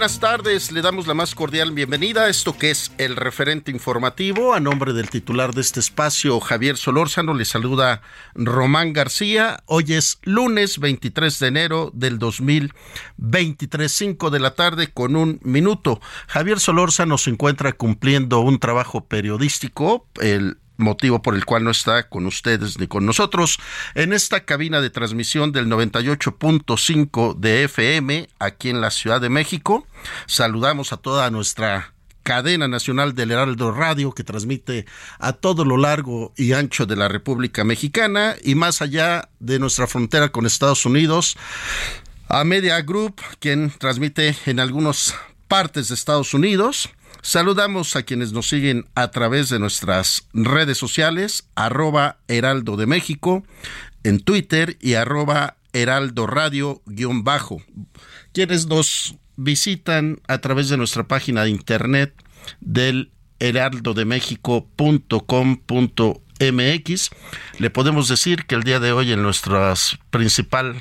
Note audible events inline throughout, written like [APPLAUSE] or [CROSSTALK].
Buenas tardes, le damos la más cordial bienvenida a esto que es el referente informativo. A nombre del titular de este espacio, Javier Solórzano, le saluda Román García. Hoy es lunes 23 de enero del 2023, 5 de la tarde con un minuto. Javier Solórzano se encuentra cumpliendo un trabajo periodístico. El motivo por el cual no está con ustedes ni con nosotros en esta cabina de transmisión del 98.5 de FM aquí en la Ciudad de México. Saludamos a toda nuestra cadena nacional del Heraldo Radio que transmite a todo lo largo y ancho de la República Mexicana y más allá de nuestra frontera con Estados Unidos. A Media Group, quien transmite en algunas partes de Estados Unidos Saludamos a quienes nos siguen a través de nuestras redes sociales, arroba Heraldo de México, en Twitter y arroba Heraldo Radio guion bajo. Quienes nos visitan a través de nuestra página de internet del heraldodemexico.com.mx. Le podemos decir que el día de hoy en nuestra principal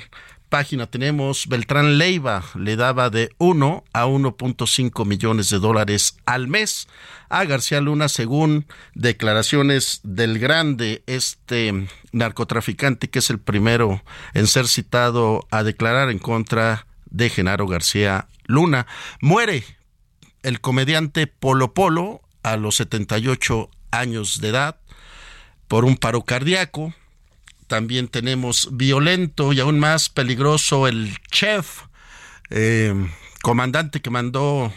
página tenemos Beltrán Leiva le daba de 1 a 1.5 millones de dólares al mes a García Luna según declaraciones del grande este narcotraficante que es el primero en ser citado a declarar en contra de Genaro García Luna. Muere el comediante Polo Polo a los 78 años de edad por un paro cardíaco también tenemos violento y aún más peligroso el chef, eh, comandante que mandó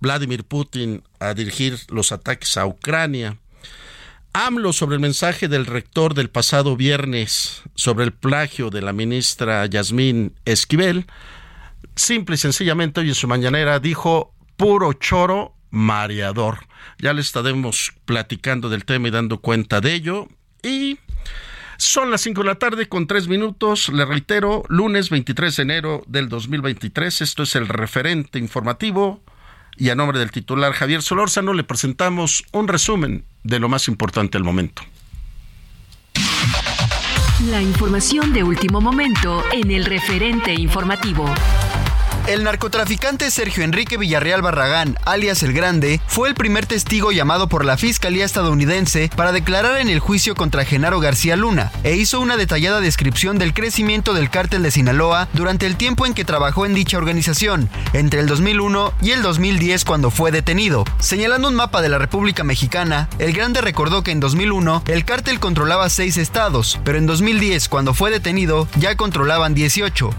Vladimir Putin a dirigir los ataques a Ucrania. AMLO sobre el mensaje del rector del pasado viernes sobre el plagio de la ministra Yasmín Esquivel. Simple y sencillamente hoy en su mañanera dijo puro choro mareador. Ya le estaremos platicando del tema y dando cuenta de ello. Y son las 5 de la tarde con 3 minutos. Le reitero, lunes 23 de enero del 2023. Esto es el referente informativo. Y a nombre del titular Javier Solórzano le presentamos un resumen de lo más importante al momento. La información de último momento en el referente informativo. El narcotraficante Sergio Enrique Villarreal Barragán, alias El Grande, fue el primer testigo llamado por la Fiscalía estadounidense para declarar en el juicio contra Genaro García Luna e hizo una detallada descripción del crecimiento del cártel de Sinaloa durante el tiempo en que trabajó en dicha organización, entre el 2001 y el 2010 cuando fue detenido. Señalando un mapa de la República Mexicana, El Grande recordó que en 2001 el cártel controlaba seis estados, pero en 2010 cuando fue detenido ya controlaban 18.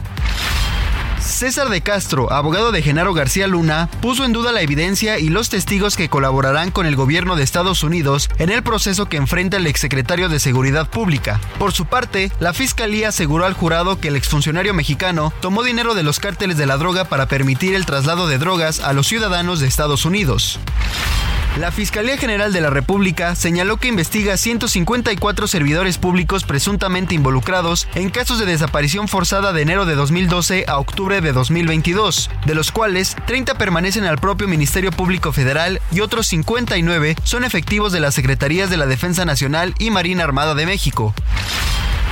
César de Castro, abogado de Genaro García Luna, puso en duda la evidencia y los testigos que colaborarán con el gobierno de Estados Unidos en el proceso que enfrenta el exsecretario de Seguridad Pública. Por su parte, la fiscalía aseguró al jurado que el exfuncionario mexicano tomó dinero de los cárteles de la droga para permitir el traslado de drogas a los ciudadanos de Estados Unidos. La Fiscalía General de la República señaló que investiga 154 servidores públicos presuntamente involucrados en casos de desaparición forzada de enero de 2012 a octubre de 2022, de los cuales 30 permanecen al propio Ministerio Público Federal y otros 59 son efectivos de las Secretarías de la Defensa Nacional y Marina Armada de México.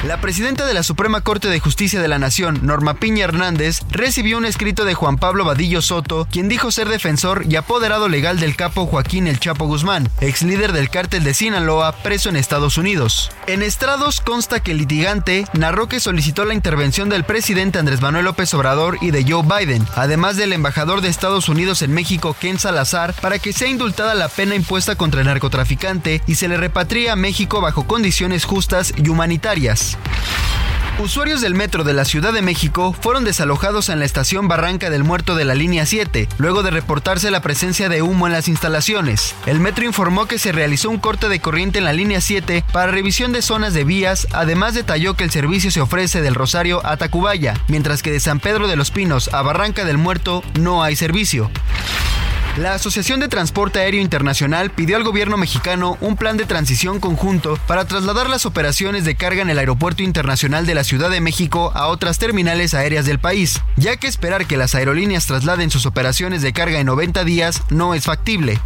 La presidenta de la Suprema Corte de Justicia de la Nación, Norma Piña Hernández, recibió un escrito de Juan Pablo Vadillo Soto, quien dijo ser defensor y apoderado legal del capo Joaquín El Chapo Guzmán, ex líder del cártel de Sinaloa, preso en Estados Unidos. En estrados consta que el litigante narró que solicitó la intervención del presidente Andrés Manuel López Obrador y de Joe Biden, además del embajador de Estados Unidos en México, Ken Salazar, para que sea indultada la pena impuesta contra el narcotraficante y se le repatrie a México bajo condiciones justas y humanitarias. Usuarios del metro de la Ciudad de México fueron desalojados en la estación Barranca del Muerto de la línea 7, luego de reportarse la presencia de humo en las instalaciones. El metro informó que se realizó un corte de corriente en la línea 7 para revisión de zonas de vías, además detalló que el servicio se ofrece del Rosario a Tacubaya, mientras que de San Pedro de los Pinos a Barranca del Muerto no hay servicio. La Asociación de Transporte Aéreo Internacional pidió al gobierno mexicano un plan de transición conjunto para trasladar las operaciones de carga en el Aeropuerto Internacional de la Ciudad de México a otras terminales aéreas del país, ya que esperar que las aerolíneas trasladen sus operaciones de carga en 90 días no es factible.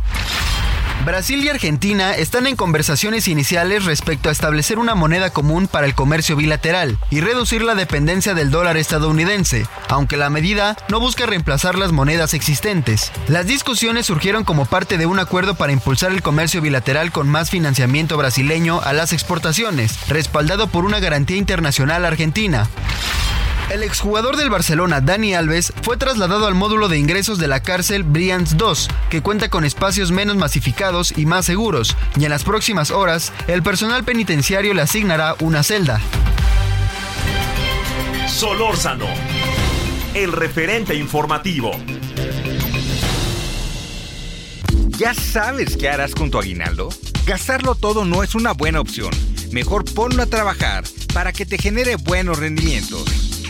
Brasil y Argentina están en conversaciones iniciales respecto a establecer una moneda común para el comercio bilateral y reducir la dependencia del dólar estadounidense, aunque la medida no busca reemplazar las monedas existentes. Las discusiones surgieron como parte de un acuerdo para impulsar el comercio bilateral con más financiamiento brasileño a las exportaciones, respaldado por una garantía internacional argentina. El exjugador del Barcelona, Dani Alves, fue trasladado al módulo de ingresos de la cárcel Brians 2, que cuenta con espacios menos masificados y más seguros, y en las próximas horas, el personal penitenciario le asignará una celda. Solórzano, el referente informativo. ¿Ya sabes qué harás con tu aguinaldo? Gastarlo todo no es una buena opción. Mejor ponlo a trabajar para que te genere buenos rendimientos.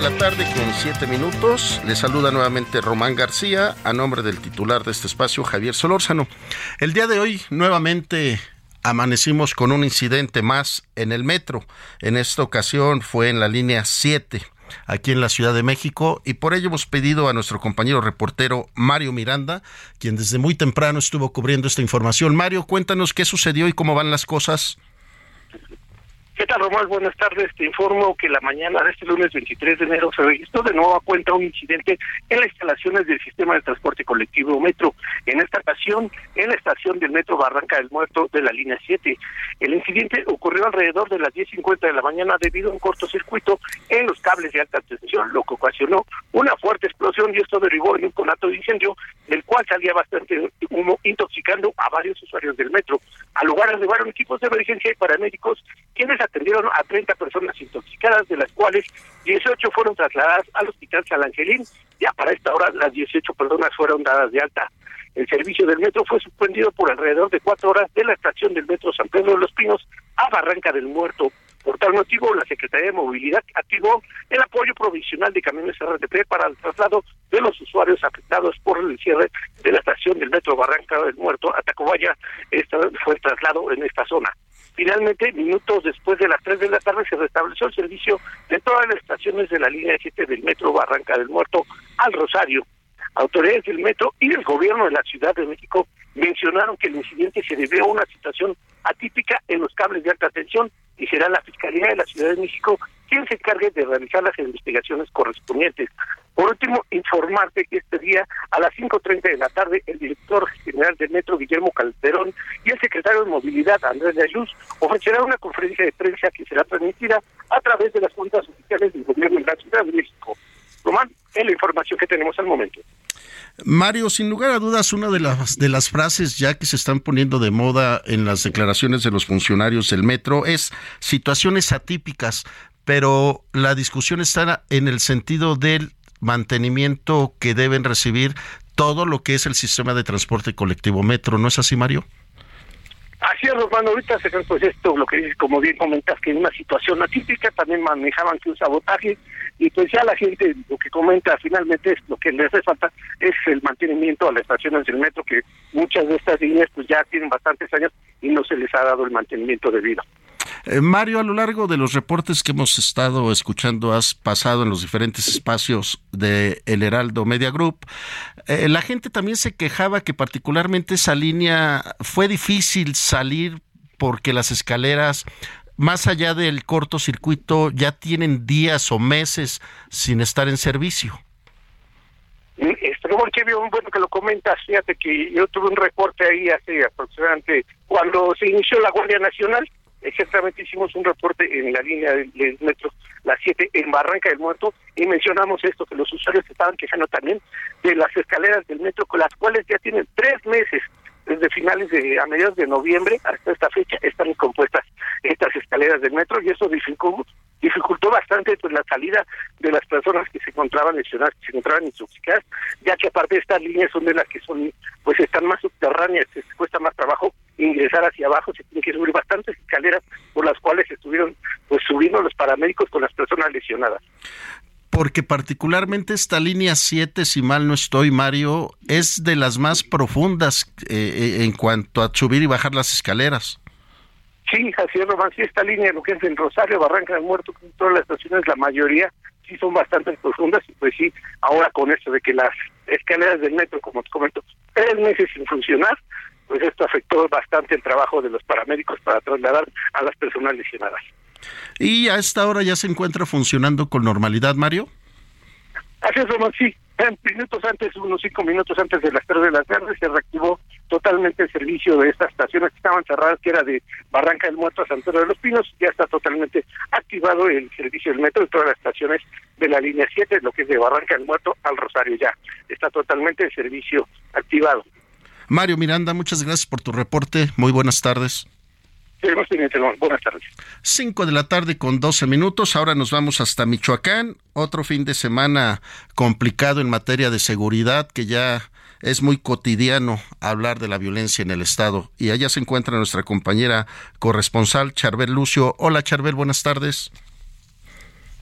la tarde con siete minutos. Le saluda nuevamente Román García a nombre del titular de este espacio, Javier Solórzano. El día de hoy nuevamente amanecimos con un incidente más en el metro. En esta ocasión fue en la línea 7 aquí en la Ciudad de México y por ello hemos pedido a nuestro compañero reportero Mario Miranda, quien desde muy temprano estuvo cubriendo esta información. Mario, cuéntanos qué sucedió y cómo van las cosas. ¿Qué tal, Román? Buenas tardes. Te informo que la mañana de este lunes 23 de enero se registró de nuevo a cuenta un incidente en las instalaciones del sistema de transporte colectivo Metro. En esta ocasión, en la estación del Metro Barranca del Muerto de la línea 7. El incidente ocurrió alrededor de las 10.50 de la mañana debido a un cortocircuito en los cables de alta tensión, lo que ocasionó una fuerte explosión y esto derivó en un conato de incendio, del cual salía bastante humo, intoxicando a varios usuarios del metro. Al lugar arribaron equipos de emergencia y paramédicos, quienes atendieron a 30 personas intoxicadas, de las cuales 18 fueron trasladadas al Hospital San Angelín. Ya para esta hora las 18 personas fueron dadas de alta. El servicio del metro fue suspendido por alrededor de cuatro horas de la estación del metro San Pedro de los Pinos a Barranca del Muerto. Por tal motivo, la Secretaría de Movilidad activó el apoyo provisional de camiones RTP para el traslado de los usuarios afectados por el cierre de la estación del metro Barranca del Muerto a Tacubaya. Este fue el traslado en esta zona. Finalmente, minutos después de las 3 de la tarde, se restableció el servicio de todas las estaciones de la línea 7 del metro Barranca del Muerto al Rosario. Autoridades del metro y del gobierno de la Ciudad de México mencionaron que el incidente se debió a una situación atípica en los cables de alta tensión y será la Fiscalía de la Ciudad de México quien se encargue de realizar las investigaciones correspondientes. Por último, informarte que este día a las 5.30 de la tarde el director general del Metro, Guillermo Calderón, y el secretario de Movilidad, Andrés de Ayuz, ofrecerán una conferencia de prensa que será transmitida a través de las cuentas oficiales del gobierno de la Ciudad de México. Román, es la información que tenemos al momento. Mario, sin lugar a dudas, una de las, de las frases ya que se están poniendo de moda en las declaraciones de los funcionarios del metro es situaciones atípicas, pero la discusión está en el sentido del mantenimiento que deben recibir todo lo que es el sistema de transporte colectivo metro. ¿No es así, Mario? Así es, Romano, ahorita pues esto, lo que dices, como bien comentas, que en una situación atípica también manejaban que un sabotaje y pues ya la gente lo que comenta finalmente es lo que les hace falta es el mantenimiento a las estaciones del metro, que muchas de estas líneas pues ya tienen bastantes años y no se les ha dado el mantenimiento debido. Eh, Mario, a lo largo de los reportes que hemos estado escuchando, has pasado en los diferentes espacios de El Heraldo Media Group. Eh, la gente también se quejaba que particularmente esa línea fue difícil salir porque las escaleras más allá del cortocircuito, ya tienen días o meses sin estar en servicio. Este, bueno que lo comentas, fíjate que yo tuve un reporte ahí hace aproximadamente cuando se inició la Guardia Nacional, exactamente hicimos un reporte en la línea del, metro, la 7, en Barranca del Muerto, y mencionamos esto, que los usuarios estaban quejando también de las escaleras del metro, con las cuales ya tienen tres meses desde finales de a mediados de noviembre hasta esta fecha están compuestas estas escaleras del metro y eso dificultó, dificultó bastante pues la salida de las personas que se encontraban lesionadas, que se encontraban intoxicadas, ya que aparte estas líneas son de las que son pues están más subterráneas, cuesta más trabajo ingresar hacia abajo, se tienen que subir bastantes escaleras por las cuales estuvieron pues subiendo los paramédicos con las personas lesionadas porque particularmente esta línea 7, si mal no estoy, Mario, es de las más profundas eh, eh, en cuanto a subir y bajar las escaleras. Sí, así es, Román, sí, esta línea, lo que es el Rosario, Barranca del Muerto, todas las estaciones, la mayoría sí son bastante profundas, y pues sí, ahora con esto de que las escaleras del metro, como te comento, tres meses sin funcionar, pues esto afectó bastante el trabajo de los paramédicos para trasladar a las personas lesionadas. ¿Y a esta hora ya se encuentra funcionando con normalidad, Mario? Así es, Román, sí. Minutos antes, unos cinco minutos antes de las tres de la tarde, se reactivó totalmente el servicio de estas estaciones que estaban cerradas, que era de Barranca del Muerto a San Pedro de los Pinos. Ya está totalmente activado el servicio del metro en todas las estaciones de la línea 7, lo que es de Barranca del Muerto al Rosario ya. Está totalmente el servicio activado. Mario Miranda, muchas gracias por tu reporte. Muy buenas tardes. Buenas tardes. 5 de la tarde con 12 minutos. Ahora nos vamos hasta Michoacán. Otro fin de semana complicado en materia de seguridad que ya es muy cotidiano hablar de la violencia en el Estado. Y allá se encuentra nuestra compañera corresponsal, Charbel Lucio. Hola, Charbel, buenas tardes.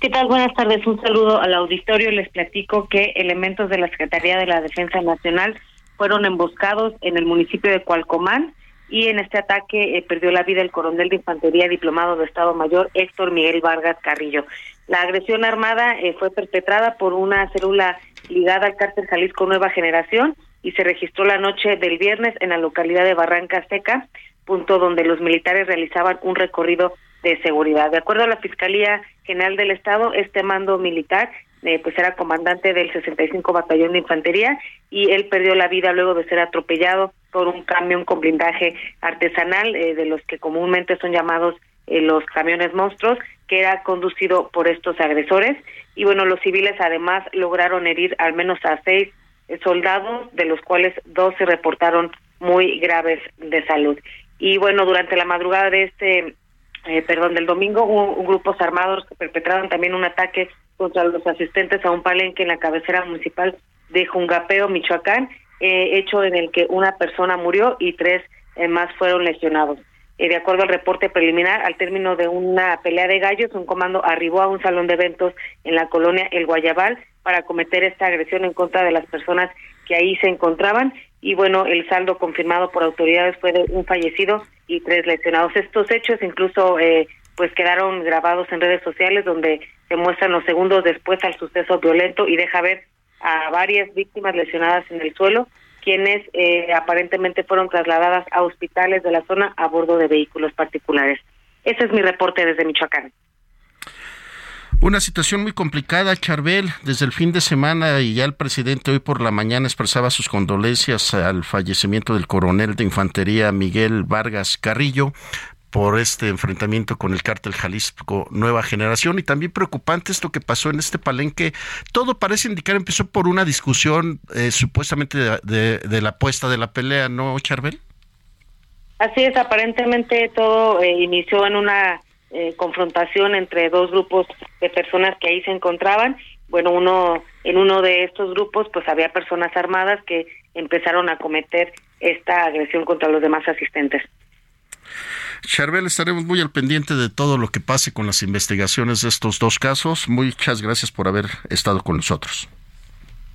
¿Qué tal? Buenas tardes. Un saludo al auditorio. Les platico que elementos de la Secretaría de la Defensa Nacional fueron emboscados en el municipio de Cualcomán y en este ataque eh, perdió la vida el coronel de infantería diplomado de Estado Mayor Héctor Miguel Vargas Carrillo. La agresión armada eh, fue perpetrada por una célula ligada al cártel Jalisco Nueva Generación y se registró la noche del viernes en la localidad de Barranca Seca, punto donde los militares realizaban un recorrido de seguridad. De acuerdo a la Fiscalía General del Estado, este mando militar eh, pues era comandante del 65 Batallón de Infantería y él perdió la vida luego de ser atropellado por un camión con blindaje artesanal, eh, de los que comúnmente son llamados eh, los camiones monstruos, que era conducido por estos agresores. Y bueno, los civiles además lograron herir al menos a seis soldados, de los cuales dos se reportaron muy graves de salud. Y bueno, durante la madrugada de este, perdón, del domingo, un, grupos armados perpetraron también un ataque contra los asistentes a un palenque en la cabecera municipal de Jungapeo, Michoacán, eh, hecho en el que una persona murió y tres eh, más fueron lesionados. Eh, de acuerdo al reporte preliminar, al término de una pelea de gallos, un comando arribó a un salón de eventos en la colonia El Guayabal para cometer esta agresión en contra de las personas que ahí se encontraban y bueno, el saldo confirmado por autoridades fue de un fallecido y tres lesionados. Estos hechos incluso eh, pues quedaron grabados en redes sociales donde se muestran los segundos después al suceso violento y deja ver a varias víctimas lesionadas en el suelo, quienes eh, aparentemente fueron trasladadas a hospitales de la zona a bordo de vehículos particulares. Ese es mi reporte desde Michoacán. Una situación muy complicada, Charbel. Desde el fin de semana y ya el presidente hoy por la mañana expresaba sus condolencias al fallecimiento del coronel de infantería Miguel Vargas Carrillo por este enfrentamiento con el cártel Jalisco Nueva Generación y también preocupante esto que pasó en este palenque. Todo parece indicar empezó por una discusión eh, supuestamente de, la apuesta de la pelea, ¿no, Charbel? Así es, aparentemente todo eh, inició en una eh, confrontación entre dos grupos de personas que ahí se encontraban bueno, uno en uno de estos grupos pues había personas armadas que empezaron a cometer esta agresión contra los demás asistentes. Charbel, estaremos muy al pendiente de todo lo que pase con las investigaciones de estos dos casos. Muchas gracias por haber estado con nosotros.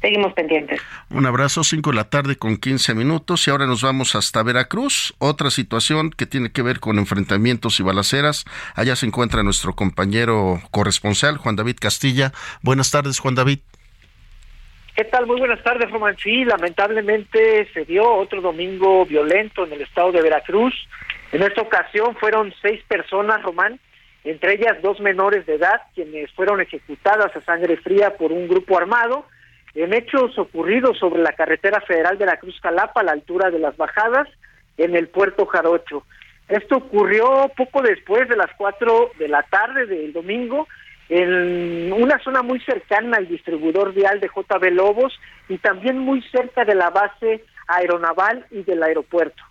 Seguimos pendientes. Un abrazo, 5 de la tarde con 15 minutos y ahora nos vamos hasta Veracruz. Otra situación que tiene que ver con enfrentamientos y balaceras. Allá se encuentra nuestro compañero corresponsal, Juan David Castilla. Buenas tardes, Juan David. ¿Qué tal? Muy buenas tardes, Román. Sí, lamentablemente se dio otro domingo violento en el estado de Veracruz. En esta ocasión fueron seis personas, Román, entre ellas dos menores de edad, quienes fueron ejecutadas a sangre fría por un grupo armado en hechos ocurridos sobre la carretera federal de la Cruz Calapa a la altura de las bajadas en el puerto Jarocho. Esto ocurrió poco después de las cuatro de la tarde del domingo en una zona muy cercana al distribuidor vial de JB Lobos y también muy cerca de la base aeronaval y del aeropuerto.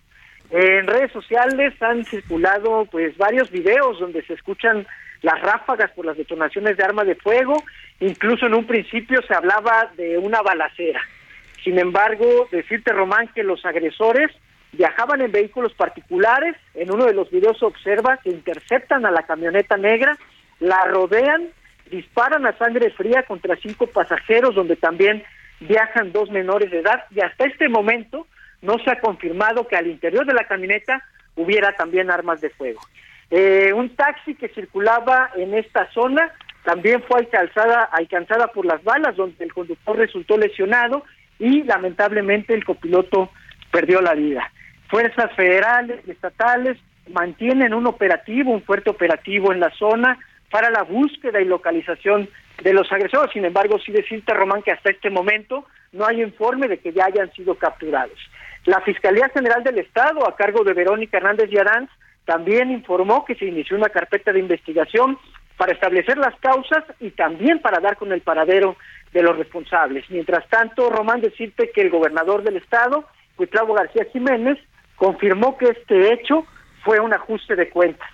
En redes sociales han circulado pues varios videos donde se escuchan las ráfagas por las detonaciones de armas de fuego, incluso en un principio se hablaba de una balacera. Sin embargo, decirte Román que los agresores viajaban en vehículos particulares, en uno de los videos se observa que interceptan a la camioneta negra, la rodean, disparan a sangre fría contra cinco pasajeros donde también viajan dos menores de edad. Y hasta este momento no se ha confirmado que al interior de la camioneta hubiera también armas de fuego. Eh, un taxi que circulaba en esta zona también fue alcanzada, alcanzada por las balas, donde el conductor resultó lesionado y lamentablemente el copiloto perdió la vida. Fuerzas federales y estatales mantienen un operativo, un fuerte operativo en la zona para la búsqueda y localización de los agresores. Sin embargo, sí decirte, Román, que hasta este momento no hay informe de que ya hayan sido capturados. La Fiscalía General del Estado, a cargo de Verónica Hernández Yaranz, también informó que se inició una carpeta de investigación para establecer las causas y también para dar con el paradero de los responsables. Mientras tanto, Román, decirte que el gobernador del estado, Cuitlavo García Jiménez, confirmó que este hecho fue un ajuste de cuentas.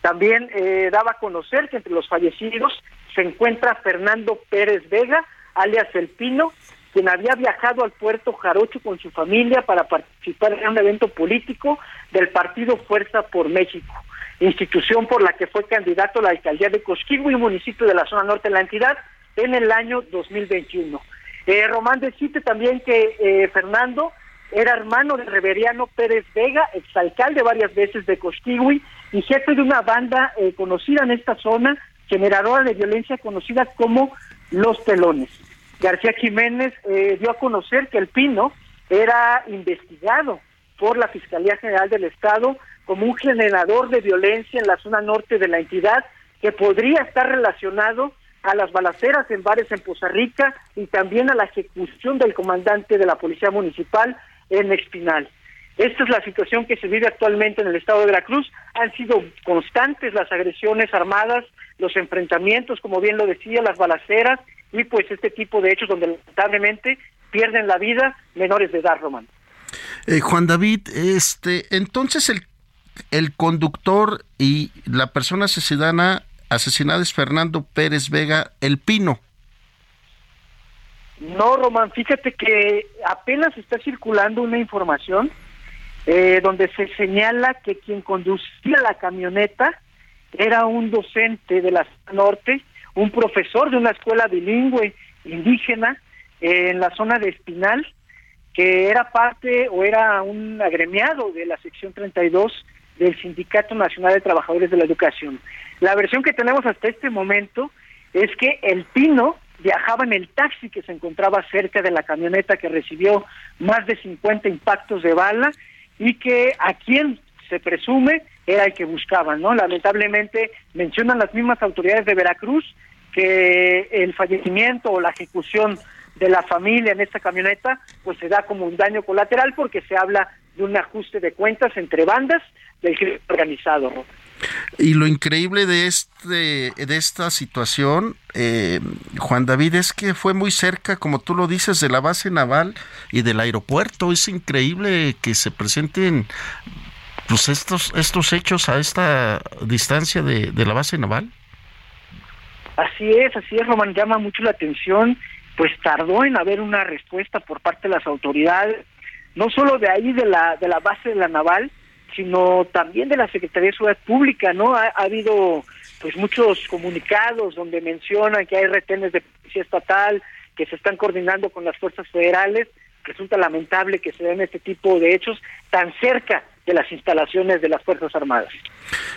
También eh, daba a conocer que entre los fallecidos se encuentra Fernando Pérez Vega, alias El Pino, quien había viajado al puerto Jarocho con su familia para participar en un evento político del partido Fuerza por México, institución por la que fue candidato a la alcaldía de Cosquigua municipio de la zona norte de la entidad, en el año 2021. Eh, Román decite también que eh, Fernando era hermano de Reveriano Pérez Vega, exalcalde varias veces de Cosquigui y jefe de una banda eh, conocida en esta zona, generadora de violencia conocida como Los Pelones. García Jiménez eh, dio a conocer que el Pino era investigado por la Fiscalía General del Estado como un generador de violencia en la zona norte de la entidad que podría estar relacionado a las balaceras en bares en Poza Rica y también a la ejecución del comandante de la Policía Municipal en Espinal. Esta es la situación que se vive actualmente en el estado de Veracruz. Han sido constantes las agresiones armadas, los enfrentamientos, como bien lo decía, las balaceras y pues este tipo de hechos donde lamentablemente pierden la vida menores de edad, Román. Eh, Juan David, este, entonces el, el conductor y la persona asesinada, asesinada es Fernando Pérez Vega El Pino. No, Román, fíjate que apenas está circulando una información eh, donde se señala que quien conducía la camioneta era un docente de la norte un profesor de una escuela bilingüe indígena en la zona de Espinal, que era parte o era un agremiado de la sección 32 del Sindicato Nacional de Trabajadores de la Educación. La versión que tenemos hasta este momento es que el Pino viajaba en el taxi que se encontraba cerca de la camioneta que recibió más de 50 impactos de bala y que a quien se presume era el que buscaban, ¿no? Lamentablemente mencionan las mismas autoridades de Veracruz que el fallecimiento o la ejecución de la familia en esta camioneta pues se da como un daño colateral porque se habla de un ajuste de cuentas entre bandas del crimen organizado. Y lo increíble de este de esta situación, eh, Juan David, es que fue muy cerca, como tú lo dices, de la base naval y del aeropuerto. Es increíble que se presenten pues estos estos hechos a esta distancia de, de la base naval. Así es, así es, Román, llama mucho la atención, pues tardó en haber una respuesta por parte de las autoridades, no solo de ahí de la, de la base de la naval, sino también de la Secretaría de Seguridad Pública, ¿no? Ha, habido pues muchos comunicados donde mencionan que hay retenes de policía estatal que se están coordinando con las fuerzas federales. Resulta lamentable que se den este tipo de hechos tan cerca de las instalaciones de las Fuerzas Armadas.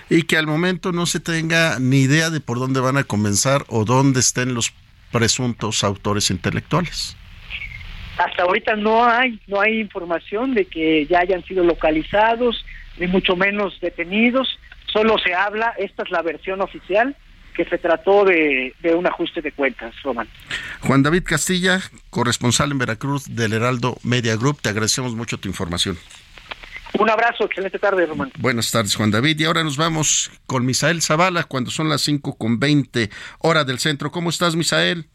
Y que al momento no se tenga ni idea de por dónde van a comenzar o dónde estén los presuntos autores intelectuales. Hasta ahorita no hay, no hay información de que ya hayan sido localizados, ni mucho menos detenidos. Solo se habla, esta es la versión oficial, que se trató de, de un ajuste de cuentas, Román. Juan David Castilla, corresponsal en Veracruz del Heraldo Media Group, te agradecemos mucho tu información. Un abrazo, excelente tarde, Román. Buenas tardes, Juan David. Y ahora nos vamos con Misael Zavala cuando son las 5 con 20 hora del centro. ¿Cómo estás, Misael?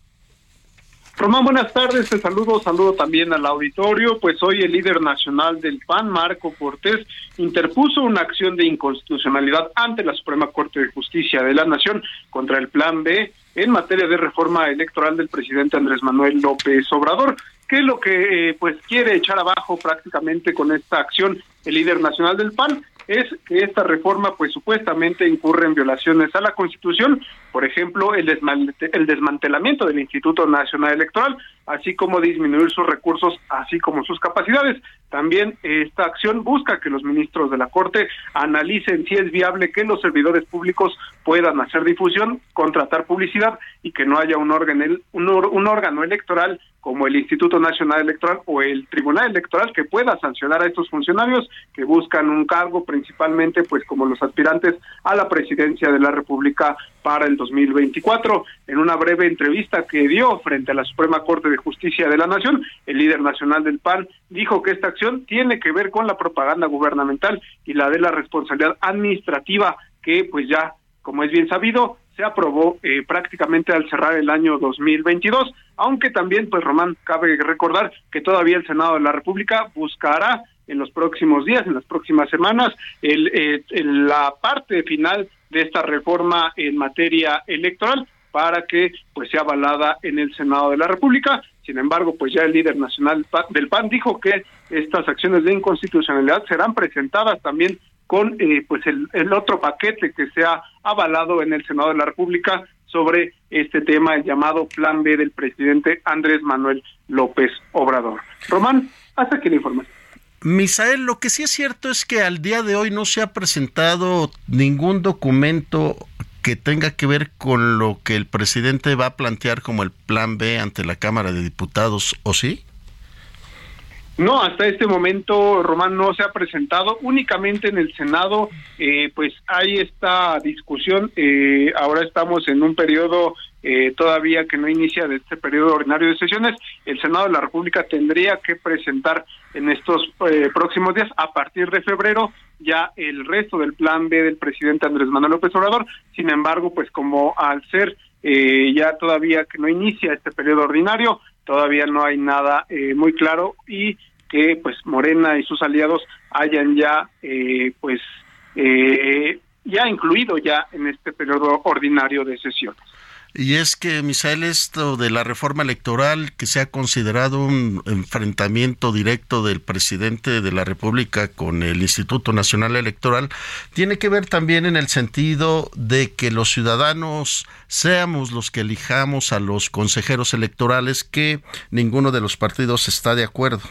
Román, buenas tardes, te saludo, saludo también al auditorio, pues hoy el líder nacional del PAN, Marco Cortés, interpuso una acción de inconstitucionalidad ante la Suprema Corte de Justicia de la Nación contra el Plan B en materia de reforma electoral del presidente Andrés Manuel López Obrador. ¿Qué es lo que eh, pues quiere echar abajo prácticamente con esta acción el líder nacional del PAN? es que esta reforma pues supuestamente incurre en violaciones a la Constitución, por ejemplo, el, el desmantelamiento del Instituto Nacional Electoral, así como disminuir sus recursos, así como sus capacidades. También esta acción busca que los ministros de la Corte analicen si es viable que los servidores públicos puedan hacer difusión, contratar publicidad y que no haya un órgano, un, órgano electoral como el Instituto Nacional Electoral o el Tribunal Electoral que pueda sancionar a estos funcionarios que buscan un cargo principalmente pues como los aspirantes a la presidencia de la República para el 2024. En una breve entrevista que dio frente a la Suprema Corte de Justicia de la Nación, el líder nacional del PAN dijo que esta acción tiene que ver con la propaganda gubernamental y la de la responsabilidad administrativa que pues ya como es bien sabido, se aprobó eh, prácticamente al cerrar el año 2022, aunque también, pues Román, cabe recordar que todavía el Senado de la República buscará en los próximos días, en las próximas semanas, el, eh, la parte final de esta reforma en materia electoral para que pues sea avalada en el Senado de la República. Sin embargo, pues ya el líder nacional del PAN dijo que estas acciones de inconstitucionalidad serán presentadas también con eh, pues el, otro paquete que se ha avalado en el Senado de la República sobre este tema el llamado Plan B del presidente Andrés Manuel López Obrador. Román, hasta aquí la información. Misael, lo que sí es cierto es que al día de hoy no se ha presentado ningún documento que tenga que ver con lo que el presidente va a plantear como el plan B ante la Cámara de Diputados, ¿o sí? No, hasta este momento Román no se ha presentado, únicamente en el Senado, eh, pues hay esta discusión, eh, ahora estamos en un periodo eh, todavía que no inicia de este periodo ordinario de sesiones, el Senado de la República tendría que presentar en estos próximos días, a partir de febrero, ya el resto del plan B del presidente Andrés Manuel López Obrador, sin embargo, pues como al ser ya todavía que no inicia este periodo ordinario, todavía no hay nada eh, muy claro y que pues Morena y sus aliados hayan ya eh, pues eh, ya incluido ya en este periodo ordinario de sesiones. Y es que, Misael, esto de la reforma electoral, que se ha considerado un enfrentamiento directo del presidente de la República con el Instituto Nacional Electoral, tiene que ver también en el sentido de que los ciudadanos seamos los que elijamos a los consejeros electorales, que ninguno de los partidos está de acuerdo.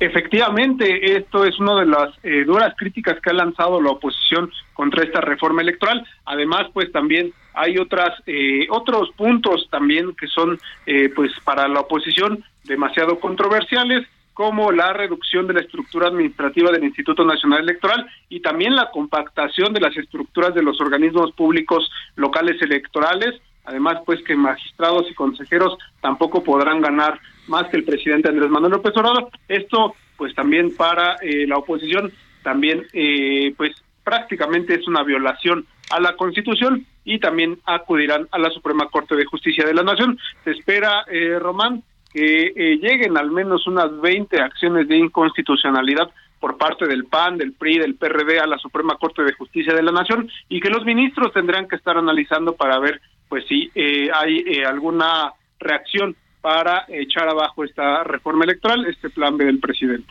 Efectivamente, esto es una de las eh, duras críticas que ha lanzado la oposición contra esta reforma electoral. Además, pues también hay otras eh, otros puntos también que son, eh, pues para la oposición demasiado controversiales como la reducción de la estructura administrativa del Instituto Nacional Electoral y también la compactación de las estructuras de los organismos públicos locales electorales, además pues que magistrados y consejeros tampoco podrán ganar más que el presidente Andrés Manuel López Obrador. Esto, pues también para eh, la oposición, también, eh, pues prácticamente es una violación a la Constitución y también acudirán a la Suprema Corte de Justicia de la Nación. Se espera, eh, Román, que lleguen al menos unas 20 acciones de inconstitucionalidad por parte del PAN, del PRI, del PRD a la Suprema Corte de Justicia de la Nación y que los ministros tendrán que estar analizando para ver pues si eh, hay eh, alguna reacción para echar abajo esta reforma electoral, este plan B del presidente.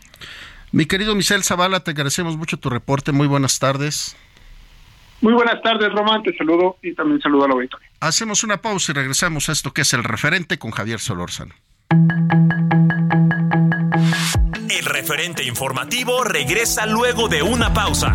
Mi querido Michel Zavala, te agradecemos mucho tu reporte. Muy buenas tardes. Muy buenas tardes, Román. Te saludo y también saludo a la auditoría. Hacemos una pausa y regresamos a esto que es el referente con Javier Solórzano. El referente informativo regresa luego de una pausa.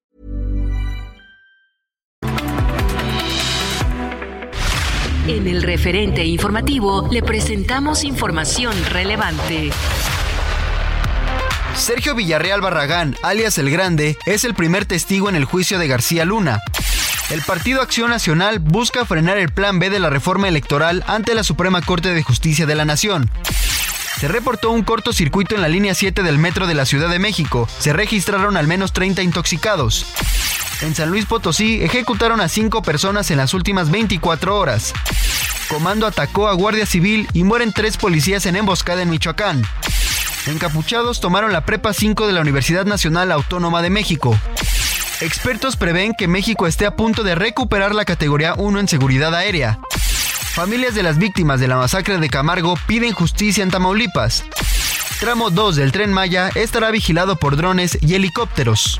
En el referente informativo le presentamos información relevante. Sergio Villarreal Barragán, alias El Grande, es el primer testigo en el juicio de García Luna. El Partido Acción Nacional busca frenar el plan B de la reforma electoral ante la Suprema Corte de Justicia de la Nación. Se reportó un cortocircuito en la línea 7 del metro de la Ciudad de México. Se registraron al menos 30 intoxicados. En San Luis Potosí ejecutaron a cinco personas en las últimas 24 horas. Comando atacó a Guardia Civil y mueren tres policías en emboscada en Michoacán. Encapuchados tomaron la Prepa 5 de la Universidad Nacional Autónoma de México. Expertos prevén que México esté a punto de recuperar la categoría 1 en seguridad aérea. Familias de las víctimas de la masacre de Camargo piden justicia en Tamaulipas. Tramo 2 del tren Maya estará vigilado por drones y helicópteros.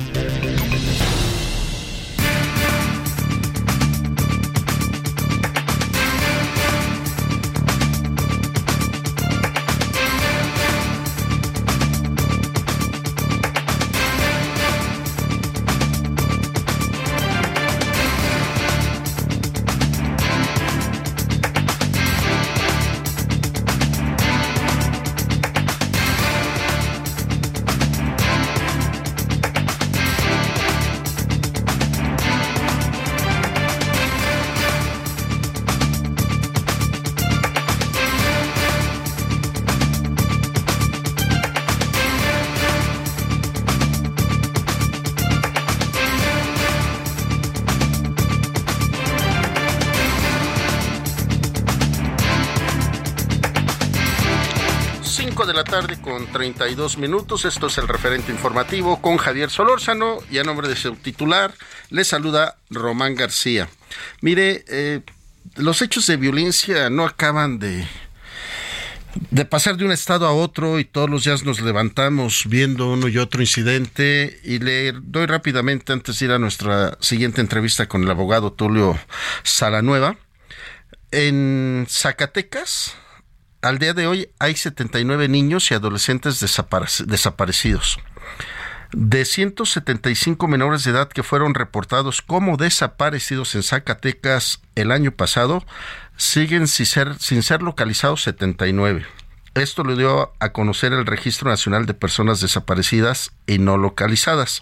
32 minutos. Esto es el referente informativo con Javier Solórzano y a nombre de su titular le saluda Román García. Mire, eh, los hechos de violencia no acaban de, de pasar de un estado a otro y todos los días nos levantamos viendo uno y otro incidente y le doy rápidamente antes de ir a nuestra siguiente entrevista con el abogado Tulio Salanueva. En Zacatecas, al día de hoy hay 79 niños y adolescentes desaparecidos. De 175 menores de edad que fueron reportados como desaparecidos en Zacatecas el año pasado, siguen sin ser, localizados 79. Esto lo dio a conocer el Registro Nacional de Personas Desaparecidas y No Localizadas.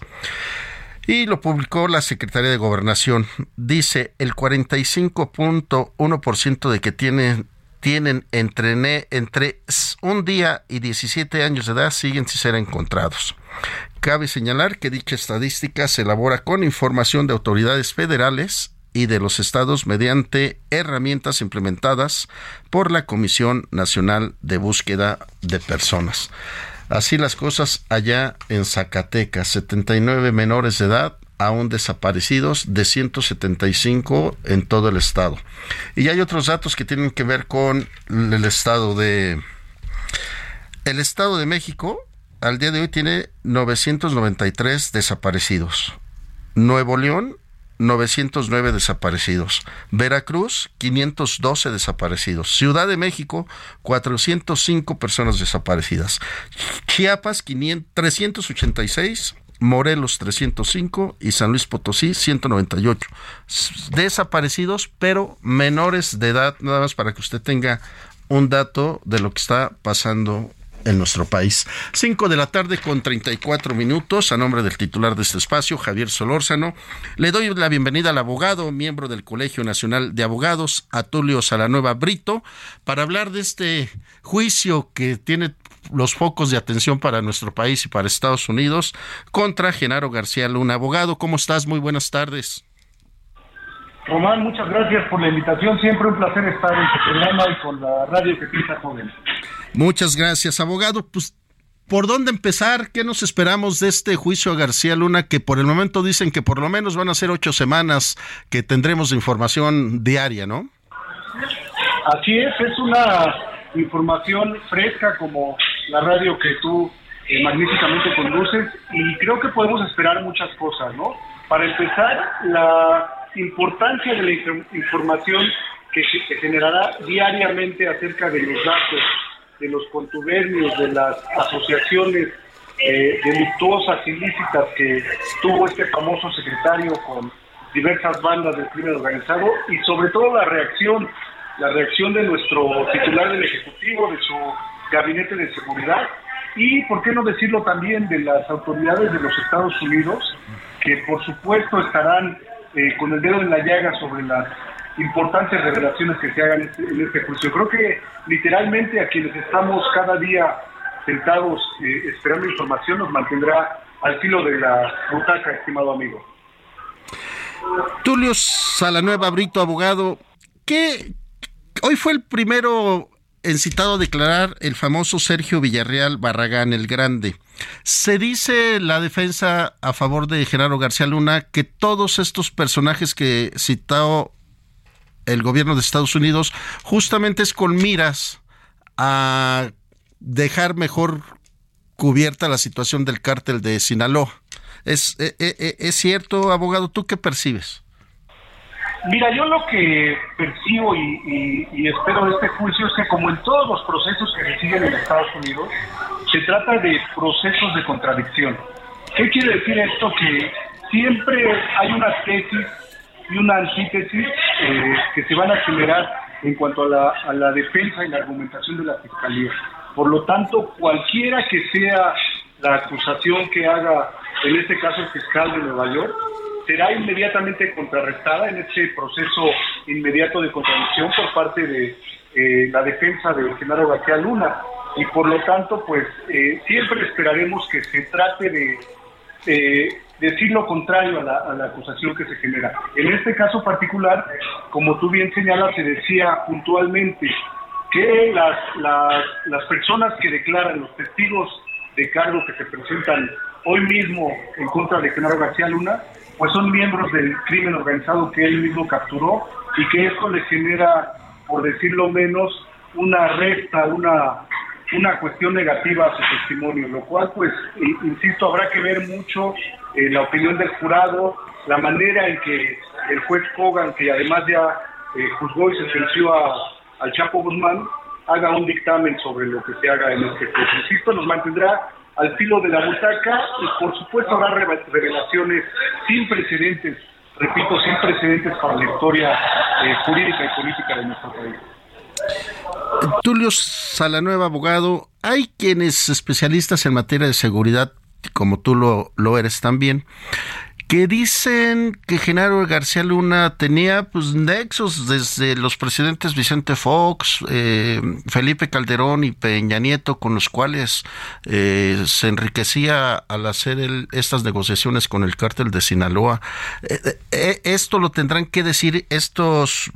Y lo publicó la Secretaría de Gobernación. Dice el 45.1% de que tienen tienen entre, entre un día y 17 años de edad siguen sin ser encontrados. Cabe señalar que dicha estadística se elabora con información de autoridades federales y de los estados mediante herramientas implementadas por la Comisión Nacional de Búsqueda de Personas. Así las cosas allá en Zacatecas, 79 menores de edad aún desaparecidos de 175 en todo el estado. Y hay otros datos que tienen que ver con el estado de el estado de México al día de hoy tiene 993 desaparecidos. Nuevo León 909 desaparecidos. Veracruz, 512 desaparecidos. Ciudad de México, 405 personas desaparecidas. Chiapas, 386. Morelos 305 y San Luis Potosí 198. Desaparecidos, pero menores de edad, nada más para que usted tenga un dato de lo que está pasando en nuestro país. Cinco de la tarde con 34 minutos, a nombre del titular de este espacio, Javier Solórzano. Le doy la bienvenida al abogado, miembro del Colegio Nacional de Abogados, Atulio Salanueva Brito, para hablar de este juicio que tiene los focos de atención para nuestro país y para Estados Unidos contra Genaro García Luna. Abogado, ¿cómo estás? Muy buenas tardes. Román, muchas gracias por la invitación. Siempre un placer estar en tu programa y con la radio que piensa joven. Muchas gracias, abogado. Pues, ¿por dónde empezar? ¿Qué nos esperamos de este juicio a García Luna? Que por el momento dicen que por lo menos van a ser ocho semanas que tendremos información diaria, ¿no? Así es, es una información fresca como la radio que tú eh, magníficamente conduces y creo que podemos esperar muchas cosas, ¿no? Para empezar, la importancia de la información que se generará diariamente acerca de los datos, de los contubernios, de las asociaciones eh, delictuosas, ilícitas que tuvo este famoso secretario con diversas bandas del crimen organizado y sobre todo la reacción, la reacción de nuestro titular del Ejecutivo, de su gabinete de seguridad y, por qué no decirlo también, de las autoridades de los Estados Unidos, que por supuesto estarán eh, con el dedo en la llaga sobre las importantes revelaciones que se hagan en este juicio. Creo que literalmente a quienes estamos cada día sentados eh, esperando información nos mantendrá al filo de la butaca, estimado amigo. Tulio Salanueva Brito, abogado, ¿qué hoy fue el primero en citado a declarar el famoso Sergio Villarreal Barragán el Grande. Se dice la defensa a favor de Genaro García Luna que todos estos personajes que citó el gobierno de Estados Unidos justamente es con miras a dejar mejor cubierta la situación del cártel de Sinaloa. ¿Es, es, e, e, es cierto, abogado? ¿Tú qué percibes? Mira, yo lo que percibo y, espero de este juicio es que como en todos los procesos que se siguen en Estados Unidos, se trata de procesos de contradicción. ¿Qué quiere decir esto? Que siempre hay una tesis y una antítesis eh, que se van a generar en cuanto a la, a la defensa y la argumentación de la Fiscalía. Por lo tanto, cualquiera que sea la acusación que haga, en este caso el fiscal de Nueva York, será inmediatamente contrarrestada en este proceso inmediato de contradicción por parte de eh, la defensa de Genaro García Luna. Y por lo tanto, pues eh, siempre esperaremos que se trate de eh, decir lo contrario a la, acusación que se genera. En este caso particular, como tú bien señalas, se decía puntualmente que las, las, las personas que declaran, los testigos de cargo que se presentan hoy mismo en contra de Genaro García Luna, pues son miembros del crimen organizado que él mismo capturó y que esto le genera, por decirlo menos, una resta, una, una cuestión negativa a su testimonio, lo cual, pues, insisto, habrá que ver mucho eh, la opinión del jurado, la manera en que el juez Kogan, que además ya eh, juzgó y sentenció a, al Chapo Guzmán, haga un dictamen sobre lo que se haga en este juicio. Insisto, nos mantendrá al filo de la butaca y por supuesto habrá revelaciones sin precedentes, repito, sin precedentes para la historia eh, jurídica y política de nuestro país. Tulio Salanueva, abogado, hay quienes especialistas en materia de seguridad, como tú lo, lo eres también, que dicen que Genaro García Luna tenía pues nexos desde los presidentes Vicente Fox, eh, Felipe Calderón y Peña Nieto, con los cuales eh, se enriquecía al hacer estas negociaciones con el cártel de Sinaloa. Eh, esto lo tendrán que decir estos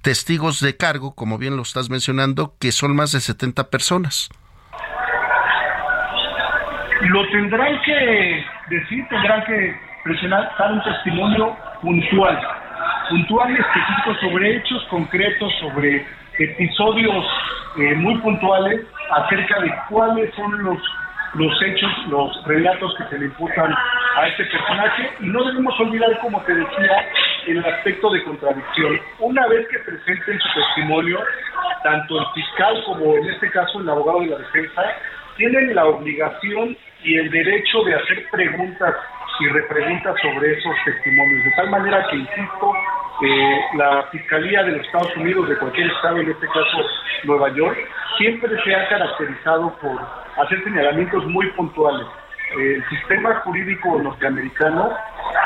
testigos de cargo, como bien lo estás mencionando, que son más de 70 personas. Lo tendrán que decir, tendrán que presionar, dar un testimonio puntual, puntual y específico sobre hechos concretos, sobre episodios eh, muy puntuales acerca de cuáles son los los hechos, los relatos que se le imputan a este personaje y no debemos olvidar, como te decía, el aspecto de contradicción. Una vez que presenten su testimonio, tanto el fiscal como en este caso el abogado de la defensa, tienen la obligación y el derecho de hacer preguntas y repreguntas sobre esos testimonios, de tal manera que, insisto, eh, la Fiscalía de los Estados Unidos, de cualquier estado, en este caso Nueva York, siempre se ha caracterizado por hacer señalamientos muy puntuales. el sistema jurídico norteamericano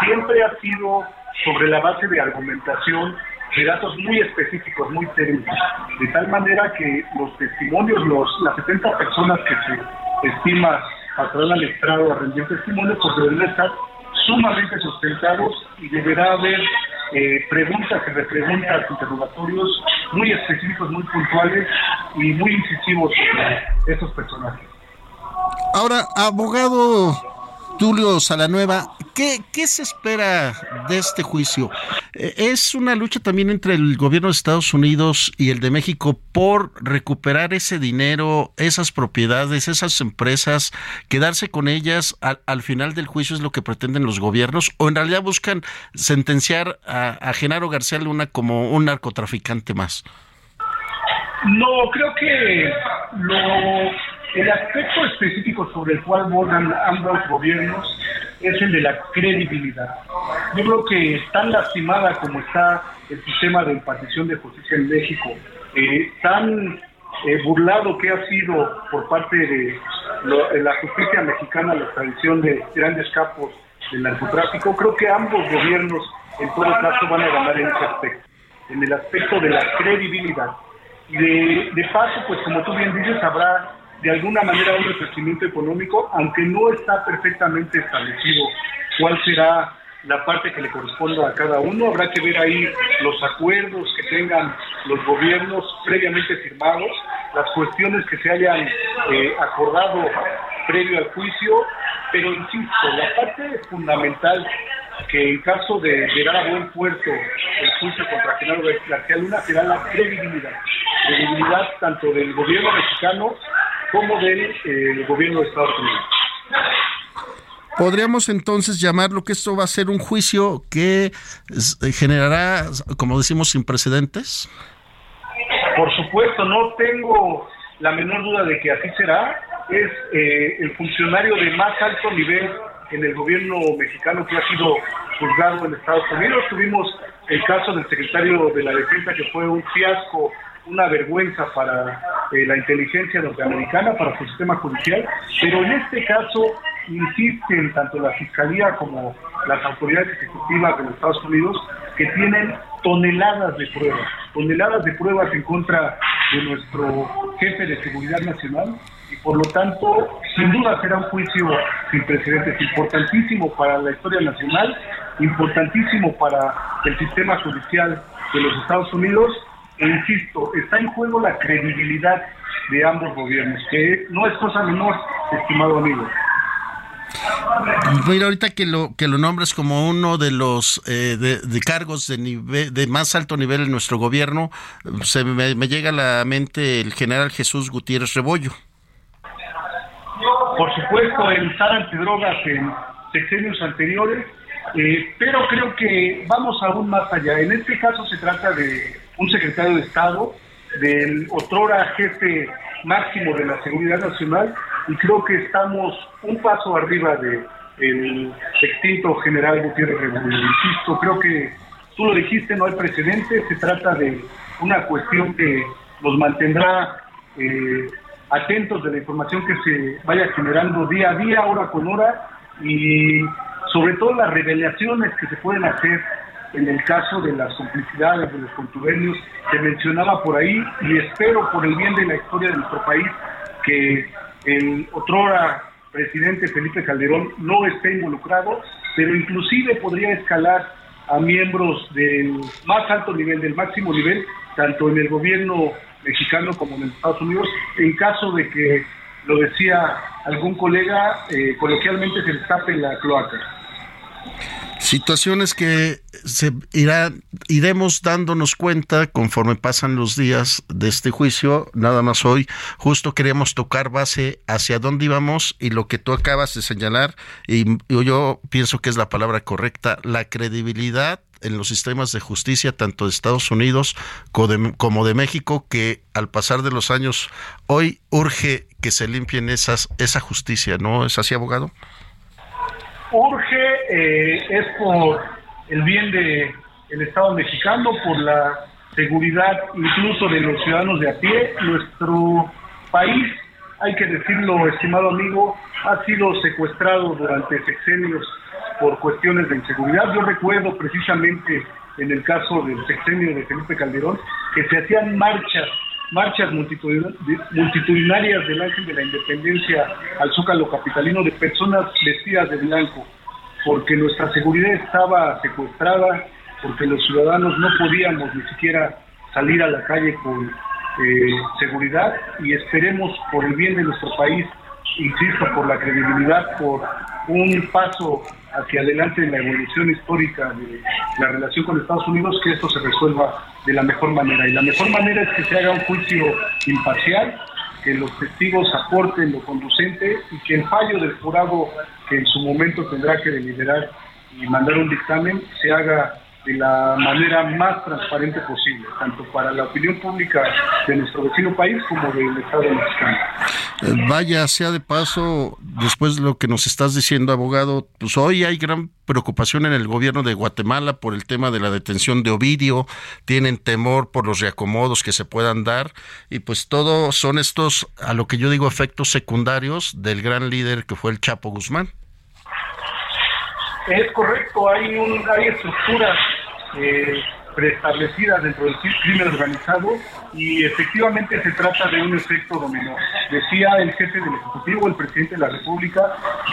siempre ha sido sobre la base de argumentación de datos muy específicos, muy técnicos, de tal manera que los testimonios, los, las 70 personas que se estima pasarán al estrado a rendir testimonio, pues deben estar sumamente sustentados y deberá haber eh, preguntas y repreguntas, interrogatorios muy específicos, muy puntuales y muy incisivos sobre estos personajes. Ahora, abogado Tulio Salanueva, ¿qué, ¿qué se espera de este juicio? Eh, ¿Es una lucha también entre el gobierno de Estados Unidos y el de México por recuperar ese dinero, esas propiedades, esas empresas, quedarse con ellas al, final del juicio es lo que pretenden los gobiernos? ¿O en realidad buscan sentenciar a, a Genaro García Luna como un narcotraficante más? No, creo que lo el aspecto específico sobre el cual borran ambos gobiernos es el de la credibilidad. Yo creo que tan lastimada como está el sistema de impartición de justicia en México, eh, tan eh, burlado que ha sido por parte de, la justicia mexicana la tradición de grandes capos del narcotráfico, creo que ambos gobiernos en todo caso van a ganar en ese aspecto, en el aspecto de la credibilidad. De, de paso, pues como tú bien dices, habrá de alguna manera un crecimiento económico, aunque no está perfectamente establecido cuál será la parte que le corresponda a cada uno. Habrá que ver ahí los acuerdos que tengan los gobiernos previamente firmados, las cuestiones que se hayan eh, acordado previo al juicio, pero insisto, la parte fundamental que en caso de llegar a buen puerto el juicio contra Genaro García Luna será la credibilidad, credibilidad tanto del gobierno mexicano como del eh, gobierno de Estados Unidos. Podríamos entonces llamarlo que esto va a ser un juicio que eh, generará, como decimos, sin precedentes. Por supuesto, no tengo la menor duda de que así será. Es eh, el funcionario de más alto nivel en el gobierno mexicano que ha sido juzgado en Estados Unidos. Tuvimos el caso del secretario de la Defensa que fue un fiasco una vergüenza para eh, la inteligencia norteamericana, para su sistema judicial, pero en este caso insisten tanto la Fiscalía como las autoridades ejecutivas de los Estados Unidos que tienen toneladas de pruebas, toneladas de pruebas en contra de nuestro jefe de seguridad nacional y por lo tanto sin duda será un juicio sin precedentes importantísimo para la historia nacional, importantísimo para el sistema judicial de los Estados Unidos e insisto, está en juego la credibilidad de ambos gobiernos, que no es cosa menor, estimado amigo. Mira, ahorita que lo que lo nombres como uno de los eh, de, cargos de nivel de más alto nivel en nuestro gobierno, se me, llega a la mente el general Jesús Gutiérrez Rebollo. Por supuesto, el SAR antidrogas en sexenios anteriores, eh, pero creo que vamos aún más allá. En este caso se trata de un secretario de Estado, del otrora jefe máximo de la seguridad nacional, y creo que estamos un paso arriba de el extinto general Gutiérrez Rebollo. Insisto, creo que tú lo dijiste, no hay precedentes, se trata de una cuestión que nos mantendrá eh, atentos de la información que se vaya generando día a día, hora con hora, y sobre todo las revelaciones que se pueden hacer en el caso de las complicidades, de los contubernios, se mencionaba por ahí y espero por el bien de la historia de nuestro país que el otrora presidente Felipe Calderón no esté involucrado, pero inclusive podría escalar a miembros del más alto nivel, del máximo nivel, tanto en el gobierno mexicano como en Estados Unidos, en caso de que, lo decía algún colega, eh, coloquialmente se destape la cloaca. Situaciones que se irá, iremos dándonos cuenta conforme pasan los días de este juicio. Nada más hoy, justo queríamos tocar base hacia dónde íbamos y lo que tú acabas de señalar, y yo pienso que es la palabra correcta, la credibilidad en los sistemas de justicia, tanto de Estados Unidos como de México, que al pasar de los años hoy urge que se limpien esas, esa justicia, ¿no es así, abogado? Urge, eh, es por el bien del el Estado mexicano, por la seguridad incluso de los ciudadanos de a pie. Nuestro país, hay que decirlo, estimado amigo, ha sido secuestrado durante sexenios por cuestiones de inseguridad. Yo recuerdo precisamente en el caso del sexenio de Felipe Calderón que se hacían marchas, marchas multitudinarias del Ángel de la Independencia al Zócalo Capitalino de personas vestidas de blanco, porque nuestra seguridad estaba secuestrada, porque los ciudadanos no podíamos ni siquiera salir a la calle con eh, seguridad y esperemos por el bien de nuestro país, insisto, por la credibilidad, por un paso hacia adelante en la evolución histórica de la relación con Estados Unidos, que esto se resuelva de la mejor manera. Y la mejor manera es que se haga un juicio imparcial, que los testigos aporten lo conducente y que el fallo del jurado que en su momento tendrá que deliberar y mandar un dictamen se haga de la manera más transparente posible, tanto para la opinión pública de nuestro vecino país como del Estado mexicano. Eh, vaya, sea de paso, después de lo que nos estás diciendo, abogado, pues hoy hay gran preocupación en el gobierno de Guatemala por el tema de la detención de Ovidio, tienen temor por los reacomodos que se puedan dar y pues todos son estos, a lo que yo digo, efectos secundarios del gran líder que fue el Chapo Guzmán. Es correcto, hay, un, hay estructuras eh, preestablecidas dentro del crimen organizado y efectivamente se trata de un efecto dominó. Decía el jefe del Ejecutivo, el presidente de la República,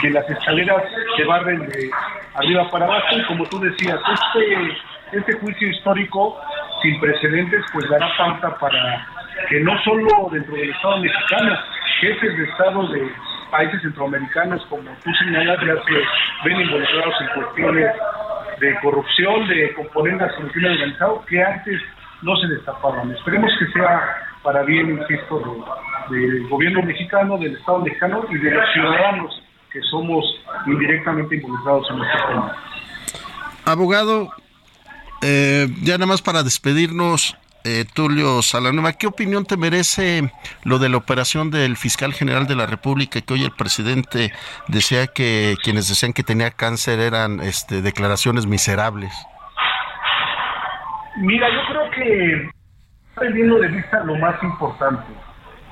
que las escaleras se barren de arriba para abajo y como tú decías, este, este juicio histórico sin precedentes pues dará pauta para que no solo dentro del Estado mexicano, jefes de Estado de países centroamericanos, como tú señalas, ya ven involucrados en cuestiones de corrupción, de componentes del crimen organizado que antes no se destapaban. Esperemos que sea para bien, insisto, del gobierno mexicano, del Estado mexicano y de los ciudadanos que somos indirectamente involucrados en este tema. Abogado, eh, ya nada más para despedirnos, eh, Tulio Salanueva, ¿qué opinión te merece lo de la operación del fiscal general de la República que hoy el presidente decía que quienes decían que tenía cáncer eran este, declaraciones miserables? Mira, yo creo que perdiendo de vista lo más importante.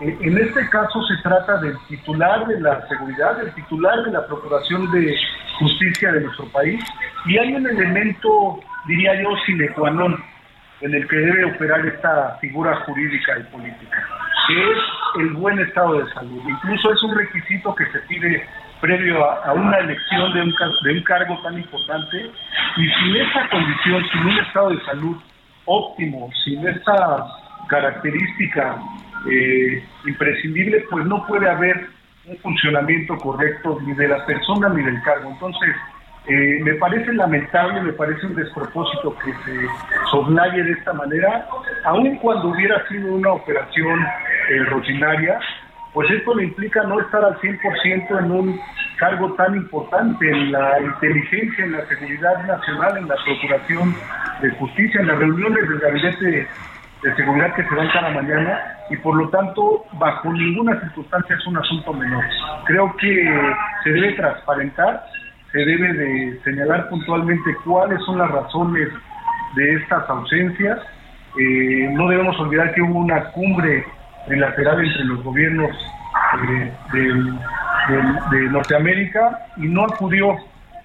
Eh, en este caso se trata del titular de la seguridad, del titular de la Procuración de Justicia de nuestro país, y hay un elemento, diría yo, sine qua non en el que debe operar esta figura jurídica y política, que es el buen estado de salud. Incluso es un requisito que se pide previo a, una elección de un, de un cargo tan importante y sin esa condición, sin un estado de salud óptimo, sin esa característica eh, imprescindible, pues no puede haber un funcionamiento correcto ni de la persona ni del cargo. Entonces, eh, me parece lamentable, me parece un despropósito que se soslaye de esta manera, aun cuando hubiera sido una operación eh, pues esto le implica no estar al 100% en un cargo tan importante en la inteligencia, en la seguridad nacional, en la procuración de justicia, en las reuniones del gabinete de seguridad que se dan cada mañana y por lo tanto bajo ninguna circunstancia es un asunto menor. Creo que se debe transparentar se debe de señalar puntualmente cuáles son las razones de estas ausencias. Eh, no debemos olvidar que hubo una cumbre bilateral entre los gobiernos eh, de, Norteamérica y no acudió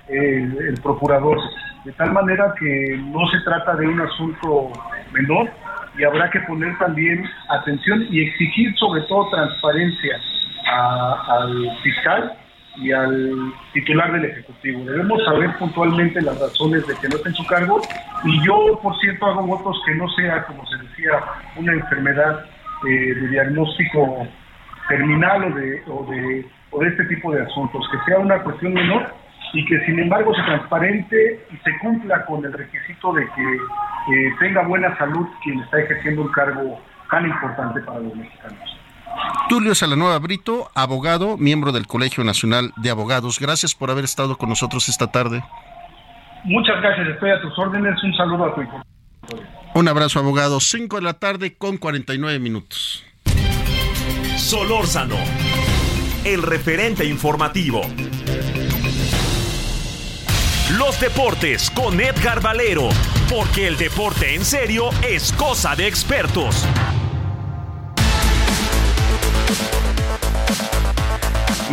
el, procurador, de tal manera que no se trata de un asunto menor y habrá que poner también atención y exigir sobre todo transparencia al fiscal y al titular del Ejecutivo. Debemos saber puntualmente las razones de que no esté en su cargo y yo, por cierto, hago votos que no sea, como se decía, una enfermedad eh, de diagnóstico terminal o de, o, de, o de este tipo de asuntos, que sea una cuestión menor y que sin embargo se transparente y se cumpla con el requisito de que eh, tenga buena salud quien está ejerciendo un cargo tan importante para los mexicanos. Tulio Salanueva Brito, abogado, miembro del Colegio Nacional de Abogados. Gracias por haber estado con nosotros esta tarde. Muchas gracias, estoy a tus órdenes. Un saludo a tu hijo. Un abrazo, abogado. 5 de la tarde con 49 minutos. Solórzano, el referente informativo. Los deportes con Edgar Valero, porque el deporte en serio es cosa de expertos.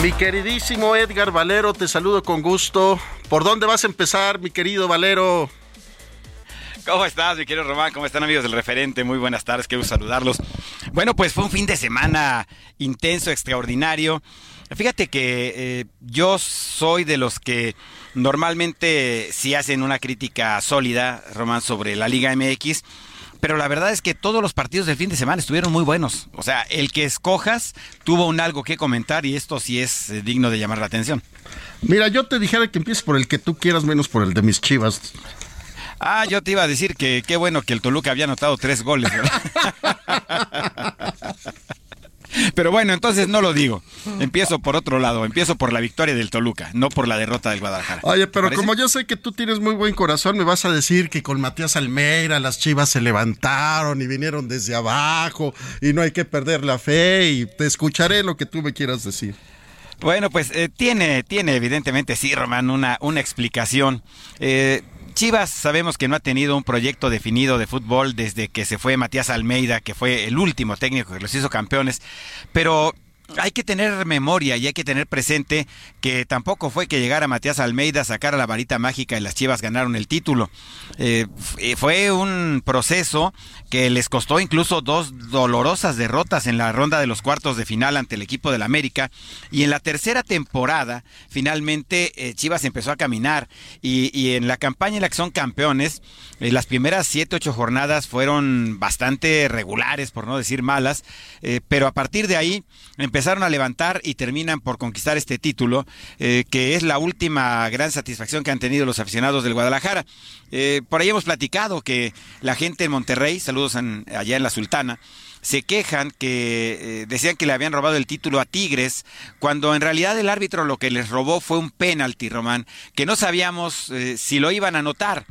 Mi queridísimo Edgar Valero, te saludo con gusto. ¿Por dónde vas a empezar, mi querido Valero? ¿Cómo estás, mi querido Román? ¿Cómo están, amigos del referente? Muy buenas tardes, quiero saludarlos. Bueno, pues fue un fin de semana intenso, extraordinario. Fíjate que eh, yo soy de los que normalmente sí hacen una crítica sólida, Román, sobre la Liga MX pero la verdad es que todos los partidos del fin de semana estuvieron muy buenos. O sea, el que escojas tuvo un algo que comentar y esto sí es eh, digno de llamar la atención. Mira, yo te dijera que empieces por el que tú quieras, menos por el de mis chivas. Ah, yo te iba a decir que qué bueno que el Toluca había anotado tres goles. [LAUGHS] Pero bueno, entonces no lo digo. Empiezo por otro lado, empiezo por la victoria del Toluca, no por la derrota del Guadalajara. Oye, pero como yo sé que tú tienes muy buen corazón, me vas a decir que con Matías Almeida las chivas se levantaron y vinieron desde abajo y no hay que perder la fe y te escucharé lo que tú me quieras decir. Bueno, pues eh, tiene, tiene evidentemente, sí, Román, una, una explicación. Eh, Chivas sabemos que no ha tenido un proyecto definido de fútbol desde que se fue Matías Almeida, que fue el último técnico que los hizo campeones, pero hay que tener memoria y hay que tener presente que tampoco fue que llegara Matías Almeida, a sacar a la varita mágica y las Chivas ganaron el título. Eh, eh, fue un proceso que les costó incluso dos dolorosas derrotas en la ronda de los cuartos de final ante el equipo del América. Y en la tercera temporada, finalmente eh, Chivas empezó a caminar. Y, en la campaña en la que son campeones, las primeras siete, ocho jornadas fueron bastante regulares, por no decir malas. pero a partir de ahí empezaron a levantar y terminan por conquistar este título, eh, que es la última gran satisfacción que han tenido los aficionados del Guadalajara. Eh, por ahí hemos platicado que la gente en Monterrey, saludos allá en la Sultana, se quejan que eh, decían que le habían robado el título a Tigres, cuando en realidad el árbitro lo que les robó fue un penalti, Román, que no sabíamos si lo iban a anotar.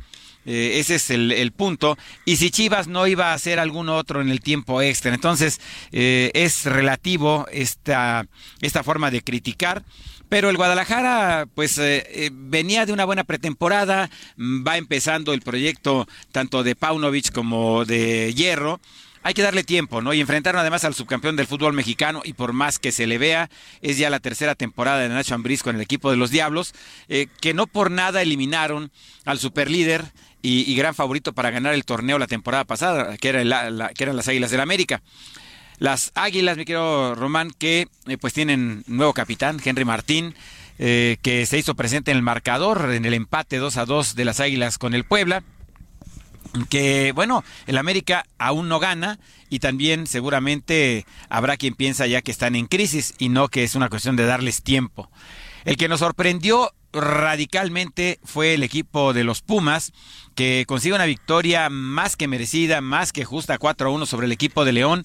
Eh, ese es el, punto. Y si Chivas no iba a hacer algún otro en el tiempo extra. Entonces, eh, es relativo esta, esta forma de criticar. Pero el Guadalajara, pues, eh, venía de una buena pretemporada, va empezando el proyecto tanto de Paunovic como de Hierro hay que darle tiempo, ¿no? Y enfrentaron además al subcampeón del fútbol mexicano y por más que se le vea, es ya la tercera temporada de Nacho Ambriz con el equipo de los Diablos, que no por nada eliminaron al superlíder y, gran favorito para ganar el torneo la temporada pasada, que, era que eran las Águilas del la América. Las Águilas, mi querido Román, que eh, pues tienen nuevo capitán, Henry Martín, eh, que se hizo presente en el marcador, en el empate 2 a 2 de las Águilas con el Puebla que bueno, el América aún no gana y también seguramente habrá quien piensa ya que están en crisis y no que es una cuestión de darles tiempo. El que nos sorprendió radicalmente fue el equipo de los Pumas, que consigue una victoria más que merecida, más que justa 4-1 sobre el equipo de León.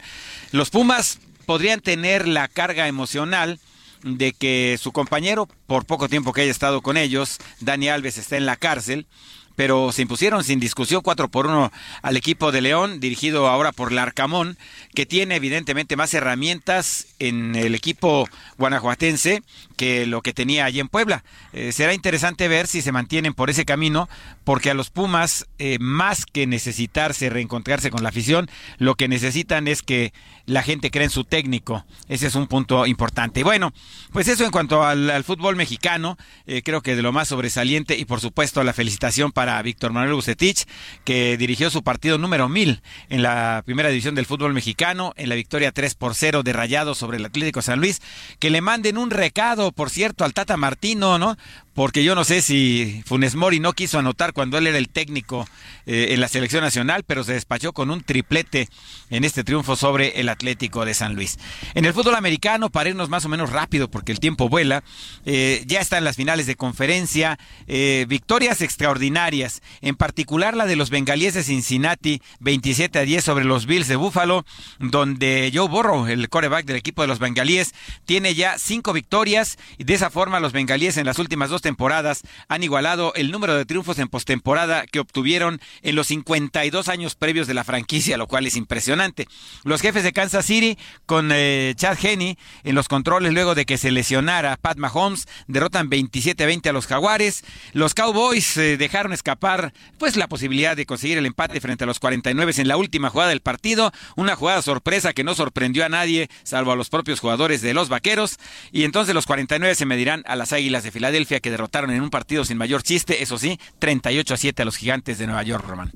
Los Pumas podrían tener la carga emocional de que su compañero, por poco tiempo que haya estado con ellos, Dani Alves, está en la cárcel pero se impusieron sin discusión 4 por 1 al equipo de León, dirigido ahora por Larcamón, que tiene evidentemente más herramientas en el equipo guanajuatense que lo que tenía allí en Puebla. Eh, será interesante ver si se mantienen por ese camino, porque a los Pumas, eh, más que necesitarse reencontrarse con la afición, lo que necesitan es que la gente cree en su técnico. Ese es un punto importante. Y bueno, pues eso en cuanto al, fútbol mexicano, eh, creo que de lo más sobresaliente y por supuesto la felicitación para Víctor Manuel Bucetich, que dirigió su partido número 1000 en la primera división del fútbol mexicano, en la victoria 3 por 0 de Rayado sobre el Atlético San Luis, que le manden un recado, por cierto, al Tata Martino, ¿no? Porque yo no sé si Funes Mori no quiso anotar cuando él era el técnico eh, en la selección nacional, pero se despachó con un triplete en este triunfo sobre el Atlético de San Luis. En el fútbol americano, para irnos más o menos rápido, porque el tiempo vuela, eh, ya están las finales de conferencia, eh, victorias extraordinarias, en particular la de los bengalíes de Cincinnati, 27 a 10 sobre los Bills de Buffalo, donde Joe Burrow, el coreback del equipo de los bengalíes, tiene ya cinco victorias y de esa forma los bengalíes en las últimas dos temporadas han igualado el número de triunfos en postemporada que obtuvieron en los 52 años previos de la franquicia, lo cual es impresionante. Los jefes de Kansas City con eh, Chad Henney en los controles luego de que se lesionara Pat Mahomes derrotan 27-20 a los Jaguares. Los Cowboys eh, dejaron escapar pues la posibilidad de conseguir el empate frente a los 49 en la última jugada del partido, una jugada sorpresa que no sorprendió a nadie salvo a los propios jugadores de los Vaqueros y entonces los 49 se medirán a las Águilas de Filadelfia que derrotaron en un partido sin mayor chiste, eso sí, 38 a 7 a los Gigantes de Nueva York, Román.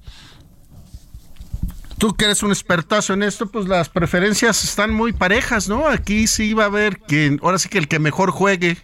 Tú que eres un expertazo en esto, pues las preferencias están muy parejas, ¿no? Aquí sí va a haber que, ahora sí que el que mejor juegue.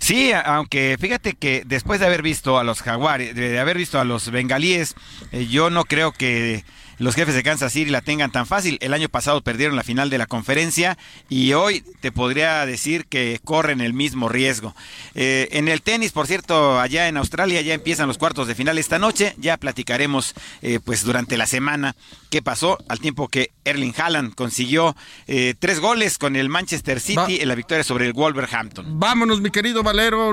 Sí, aunque fíjate que después de haber visto a los jaguares, de haber visto a los bengalíes, eh, yo no creo que los jefes de Kansas City la tengan tan fácil. El año pasado perdieron la final de la conferencia y hoy te podría decir que corren el mismo riesgo. Eh, en el tenis, por cierto, allá en Australia ya empiezan los cuartos de final esta noche. Ya platicaremos eh, pues durante la semana qué pasó al tiempo que Erling Haaland consiguió eh, tres goles con el Manchester City en la victoria sobre el Wolverhampton. Vámonos, mi querido Valero.